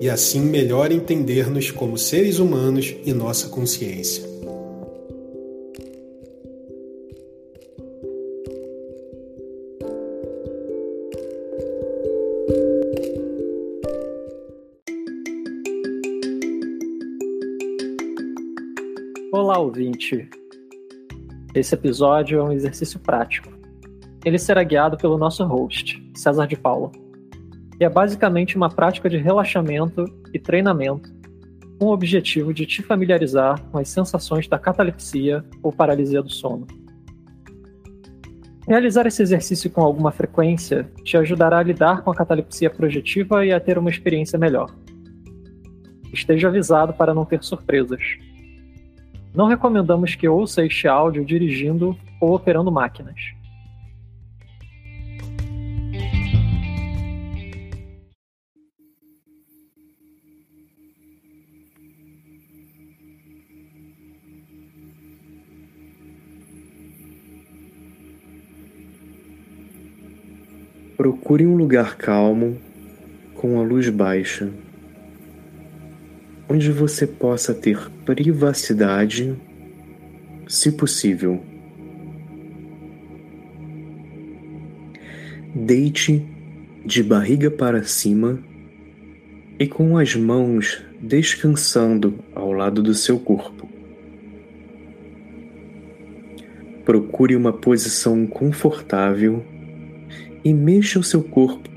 e assim melhor entender-nos como seres humanos e nossa consciência. Olá, ouvinte! Esse episódio é um exercício prático. Ele será guiado pelo nosso host, César de Paula e é basicamente uma prática de relaxamento e treinamento com o objetivo de te familiarizar com as sensações da catalepsia ou paralisia do sono. Realizar esse exercício com alguma frequência te ajudará a lidar com a catalepsia projetiva e a ter uma experiência melhor. Esteja avisado para não ter surpresas. Não recomendamos que ouça este áudio dirigindo ou operando máquinas. Procure um lugar calmo, com a luz baixa, onde você possa ter privacidade, se possível. Deite de barriga para cima e com as mãos descansando ao lado do seu corpo. Procure uma posição confortável e mexa o seu corpo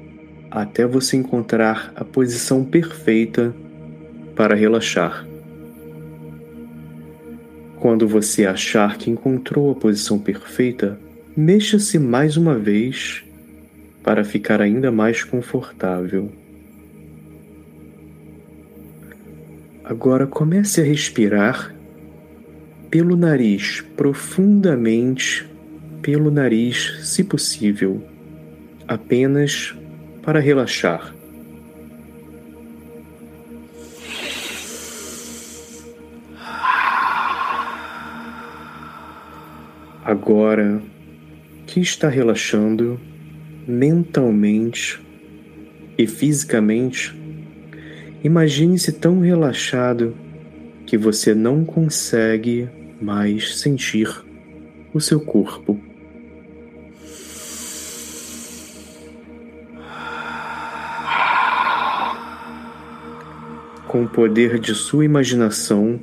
até você encontrar a posição perfeita para relaxar. Quando você achar que encontrou a posição perfeita, mexa-se mais uma vez para ficar ainda mais confortável. Agora comece a respirar pelo nariz, profundamente pelo nariz, se possível apenas para relaxar. Agora que está relaxando mentalmente e fisicamente, imagine-se tão relaxado que você não consegue mais sentir o seu corpo. Com o poder de sua imaginação,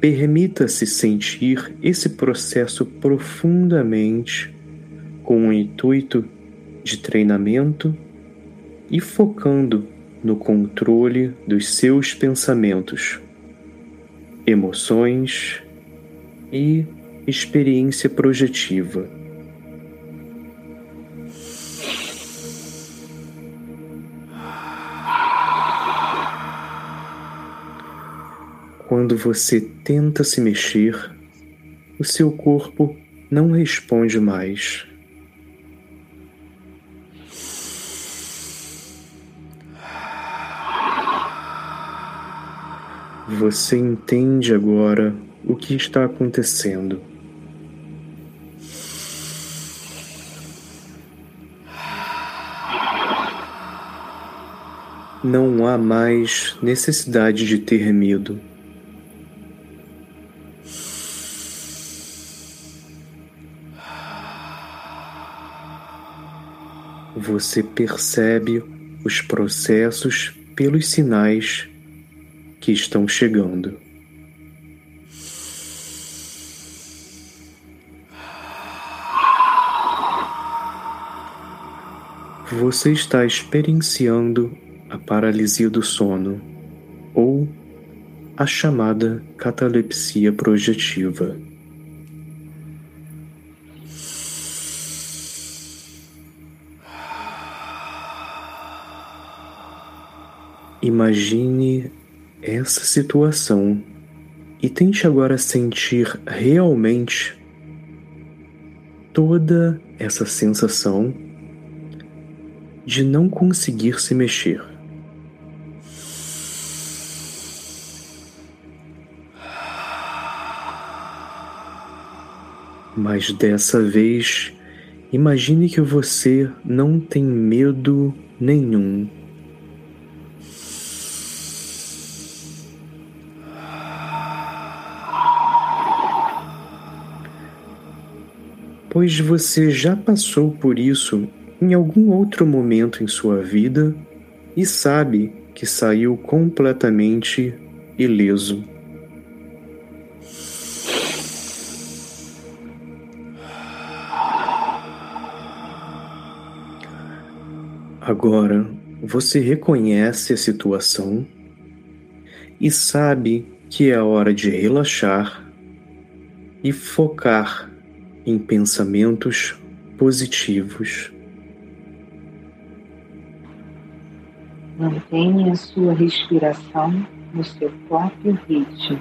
permita-se sentir esse processo profundamente com o intuito de treinamento e focando no controle dos seus pensamentos, emoções e experiência projetiva. Quando você tenta se mexer, o seu corpo não responde mais. Você entende agora o que está acontecendo. Não há mais necessidade de ter medo. Você percebe os processos pelos sinais que estão chegando. Você está experienciando a paralisia do sono ou a chamada catalepsia projetiva. Imagine essa situação e tente agora sentir realmente toda essa sensação de não conseguir se mexer. Mas dessa vez, imagine que você não tem medo nenhum pois você já passou por isso em algum outro momento em sua vida e sabe que saiu completamente ileso. Agora você reconhece a situação e sabe que é hora de relaxar e focar em pensamentos positivos. Mantenha a sua respiração no seu próprio ritmo.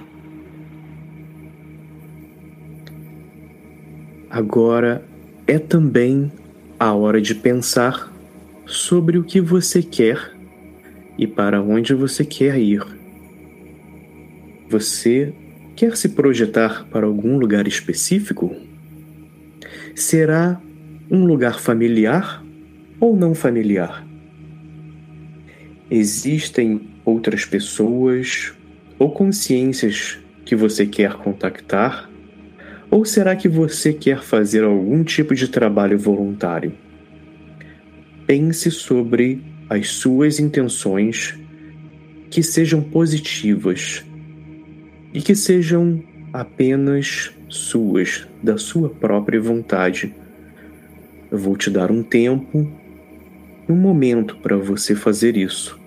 Agora é também a hora de pensar sobre o que você quer e para onde você quer ir. Você quer se projetar para algum lugar específico? Será um lugar familiar ou não familiar? Existem outras pessoas ou consciências que você quer contactar? Ou será que você quer fazer algum tipo de trabalho voluntário? Pense sobre as suas intenções que sejam positivas e que sejam apenas suas, da sua própria vontade. Eu vou te dar um tempo, um momento para você fazer isso.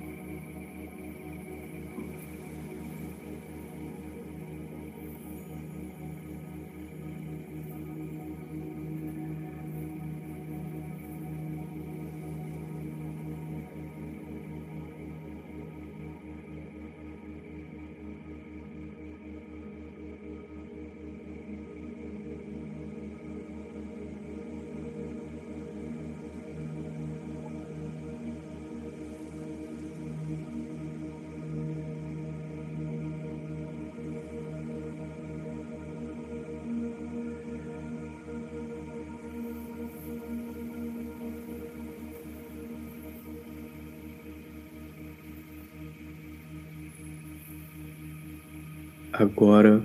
Agora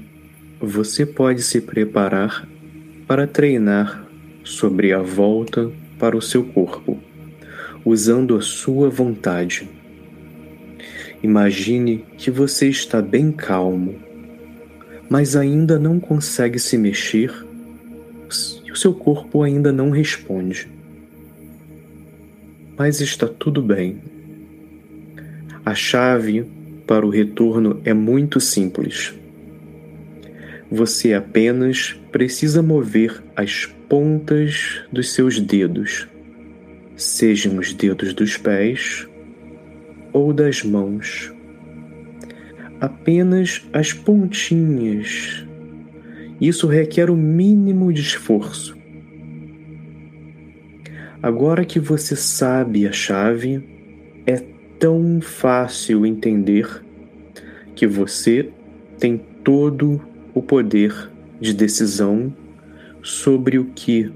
você pode se preparar para treinar sobre a volta para o seu corpo, usando a sua vontade. Imagine que você está bem calmo, mas ainda não consegue se mexer e o seu corpo ainda não responde. Mas está tudo bem. A chave para o retorno é muito simples. Você apenas precisa mover as pontas dos seus dedos, sejam os dedos dos pés ou das mãos apenas as pontinhas. Isso requer o mínimo de esforço. Agora que você sabe a chave, é tão fácil entender que você tem todo o poder de decisão sobre o que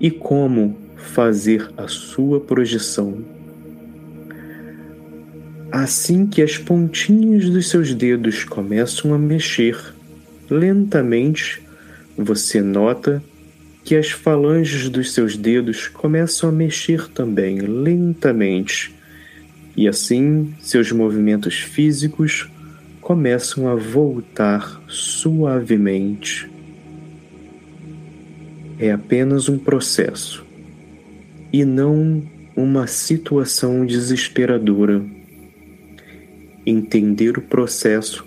e como fazer a sua projeção. Assim que as pontinhas dos seus dedos começam a mexer lentamente, você nota que as falanges dos seus dedos começam a mexer também lentamente, e assim seus movimentos físicos começam a voltar suavemente. É apenas um processo e não uma situação desesperadora entender o processo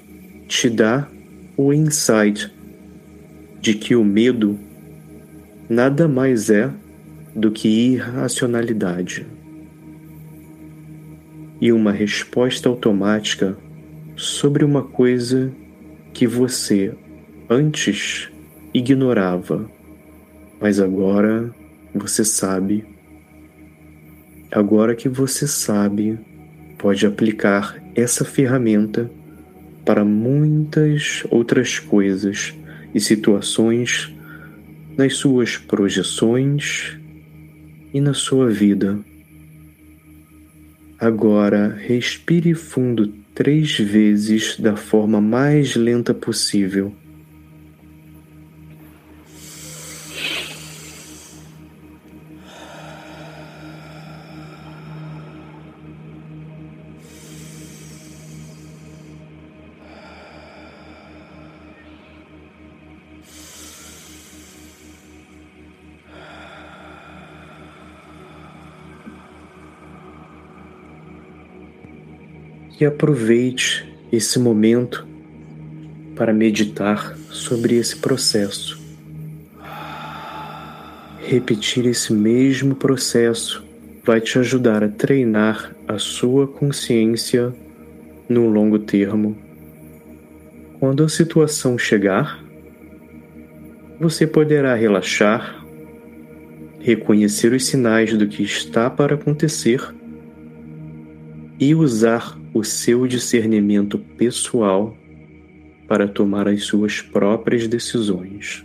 te dá o insight de que o medo nada mais é do que irracionalidade e uma resposta automática sobre uma coisa que você antes ignorava, mas agora você sabe. Agora que você sabe, pode aplicar essa ferramenta para muitas outras coisas e situações nas suas projeções e na sua vida. Agora, respire fundo três vezes da forma mais lenta possível. E aproveite esse momento para meditar sobre esse processo. Repetir esse mesmo processo vai te ajudar a treinar a sua consciência no longo termo. Quando a situação chegar, você poderá relaxar, reconhecer os sinais do que está para acontecer e usar o seu discernimento pessoal para tomar as suas próprias decisões.